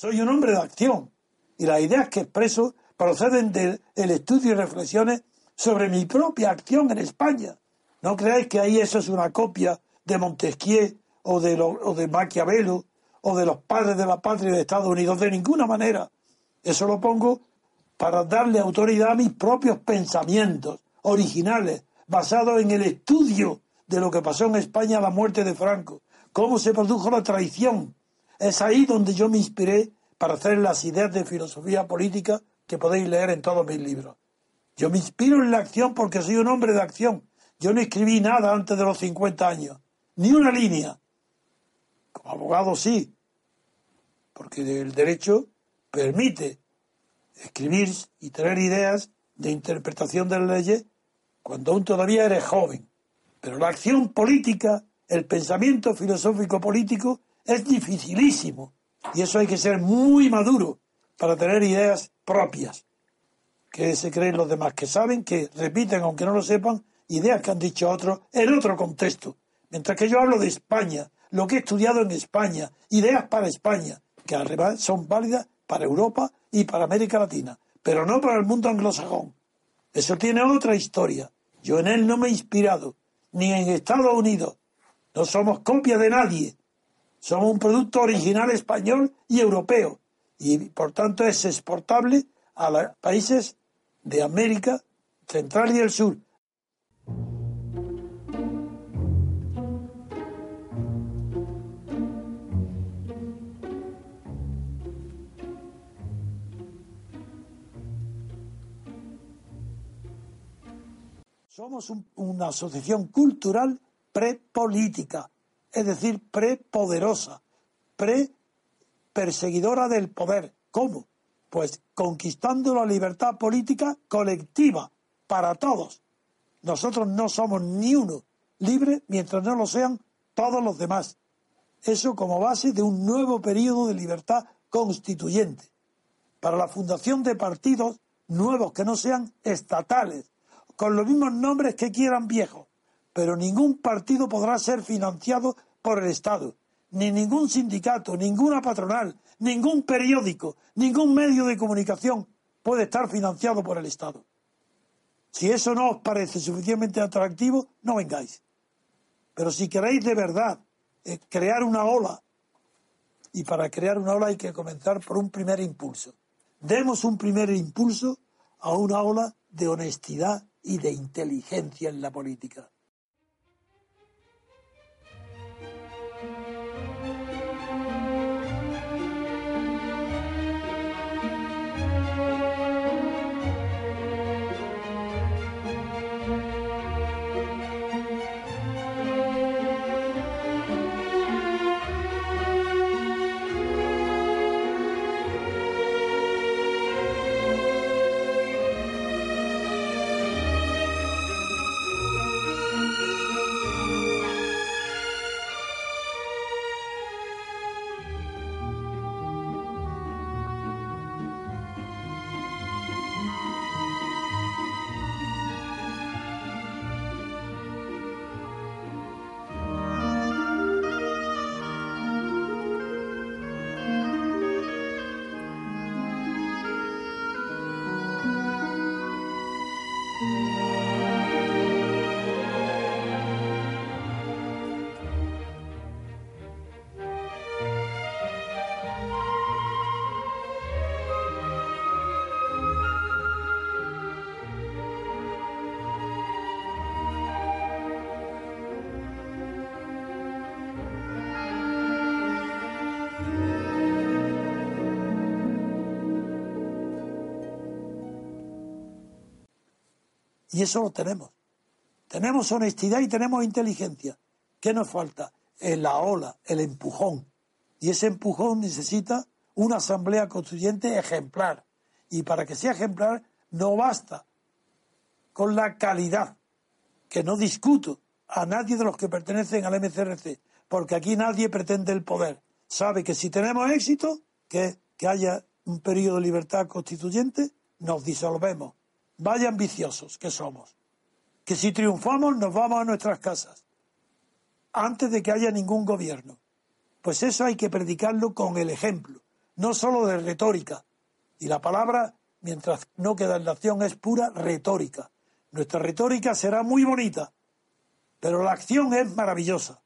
Soy un hombre de acción y las ideas que expreso proceden del estudio y reflexiones sobre mi propia acción en España. No creáis que ahí eso es una copia de Montesquieu o de, lo- o de Maquiavelo o de los padres de la patria de Estados Unidos, de ninguna manera. Eso lo pongo para darle autoridad a mis propios pensamientos originales, basados en el estudio de lo que pasó en España a la muerte de Franco, cómo se produjo la traición. Es ahí donde yo me inspiré para hacer las ideas de filosofía política que podéis leer en todos mis libros. Yo me inspiro en la acción porque soy un hombre de acción. Yo no escribí nada antes de los 50 años, ni una línea. Como abogado sí, porque el derecho permite escribir y tener ideas de interpretación de las leyes cuando aún todavía eres joven. Pero la acción política, el pensamiento filosófico político es dificilísimo. Y eso hay que ser muy maduro para tener ideas propias. Que se creen los demás, que saben, que repiten, aunque no lo sepan, ideas que han dicho otros en otro contexto. Mientras que yo hablo de España, lo que he estudiado en España, ideas para España, que además son válidas para Europa y para América Latina, pero no para el mundo anglosajón. Eso tiene otra historia. Yo en él no me he inspirado, ni en Estados Unidos. No somos copia de nadie. Somos un producto original español y europeo. Y por tanto es exportable a los países de América Central y del Sur. Somos un- una asociación cultural prepolítica, es decir, prepoderosa, pre-perseguidora del poder. ¿Cómo? Pues conquistando la libertad política colectiva para todos. Nosotros no somos ni uno libre mientras no lo sean todos los demás. Eso como base de un nuevo periodo de libertad constituyente para la fundación de partidos nuevos que no sean estatales, con los mismos nombres que quieran viejos, pero ningún partido podrá ser financiado por el Estado, ni ningún sindicato, ninguna patronal, ningún periódico, ningún medio de comunicación puede estar financiado por el Estado. Si eso no os parece suficientemente atractivo, no vengáis. Pero si queréis de verdad eh, crear una ola, y para crear una ola hay que comenzar por un primer impulso. Demos un primer impulso a una ola de honestidad y de inteligencia en la política. Y eso lo tenemos. Tenemos honestidad y tenemos inteligencia. ¿Qué nos falta? La ola, el empujón. Y ese empujón necesita una asamblea constituyente ejemplar. Y para que sea ejemplar no basta con la calidad, que no discuto a nadie de los que pertenecen al MCRC, porque aquí nadie pretende el poder. Sabe que si tenemos éxito, que, que haya un periodo de libertad constituyente, nos disolvemos. Vaya ambiciosos que somos. Que si triunfamos nos vamos a nuestras casas antes de que haya ningún gobierno. Pues eso hay que predicarlo con el ejemplo, no solo de retórica. Y la palabra, mientras no queda en la acción, es pura retórica. Nuestra retórica será muy bonita, pero la acción es maravillosa.